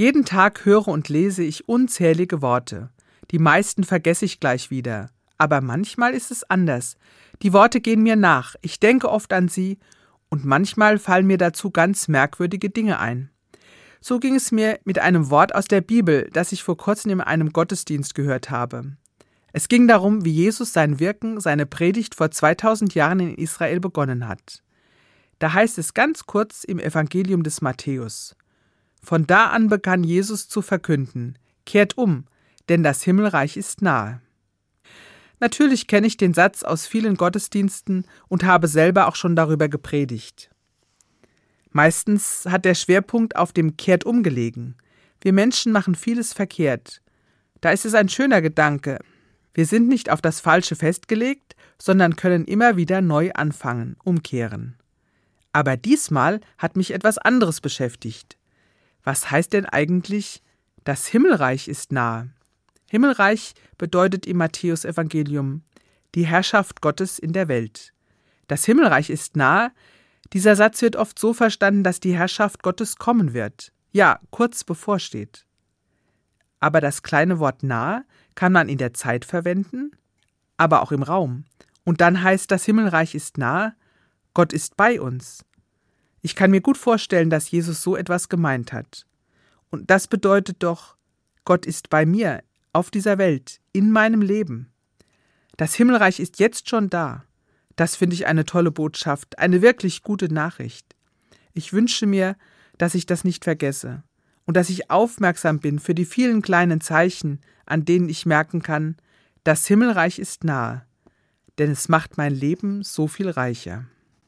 Jeden Tag höre und lese ich unzählige Worte. Die meisten vergesse ich gleich wieder. Aber manchmal ist es anders. Die Worte gehen mir nach, ich denke oft an sie, und manchmal fallen mir dazu ganz merkwürdige Dinge ein. So ging es mir mit einem Wort aus der Bibel, das ich vor kurzem in einem Gottesdienst gehört habe. Es ging darum, wie Jesus sein Wirken, seine Predigt vor 2000 Jahren in Israel begonnen hat. Da heißt es ganz kurz im Evangelium des Matthäus. Von da an begann Jesus zu verkünden, kehrt um, denn das Himmelreich ist nahe. Natürlich kenne ich den Satz aus vielen Gottesdiensten und habe selber auch schon darüber gepredigt. Meistens hat der Schwerpunkt auf dem Kehrt umgelegen. Wir Menschen machen vieles verkehrt. Da ist es ein schöner Gedanke. Wir sind nicht auf das Falsche festgelegt, sondern können immer wieder neu anfangen, umkehren. Aber diesmal hat mich etwas anderes beschäftigt. Was heißt denn eigentlich, das Himmelreich ist nahe? Himmelreich bedeutet im Matthäus Evangelium die Herrschaft Gottes in der Welt. Das Himmelreich ist nahe. Dieser Satz wird oft so verstanden, dass die Herrschaft Gottes kommen wird. Ja, kurz bevorsteht. Aber das kleine Wort nahe kann man in der Zeit verwenden, aber auch im Raum. Und dann heißt das Himmelreich ist nahe, Gott ist bei uns. Ich kann mir gut vorstellen, dass Jesus so etwas gemeint hat. Und das bedeutet doch, Gott ist bei mir, auf dieser Welt, in meinem Leben. Das Himmelreich ist jetzt schon da. Das finde ich eine tolle Botschaft, eine wirklich gute Nachricht. Ich wünsche mir, dass ich das nicht vergesse und dass ich aufmerksam bin für die vielen kleinen Zeichen, an denen ich merken kann, das Himmelreich ist nahe, denn es macht mein Leben so viel reicher.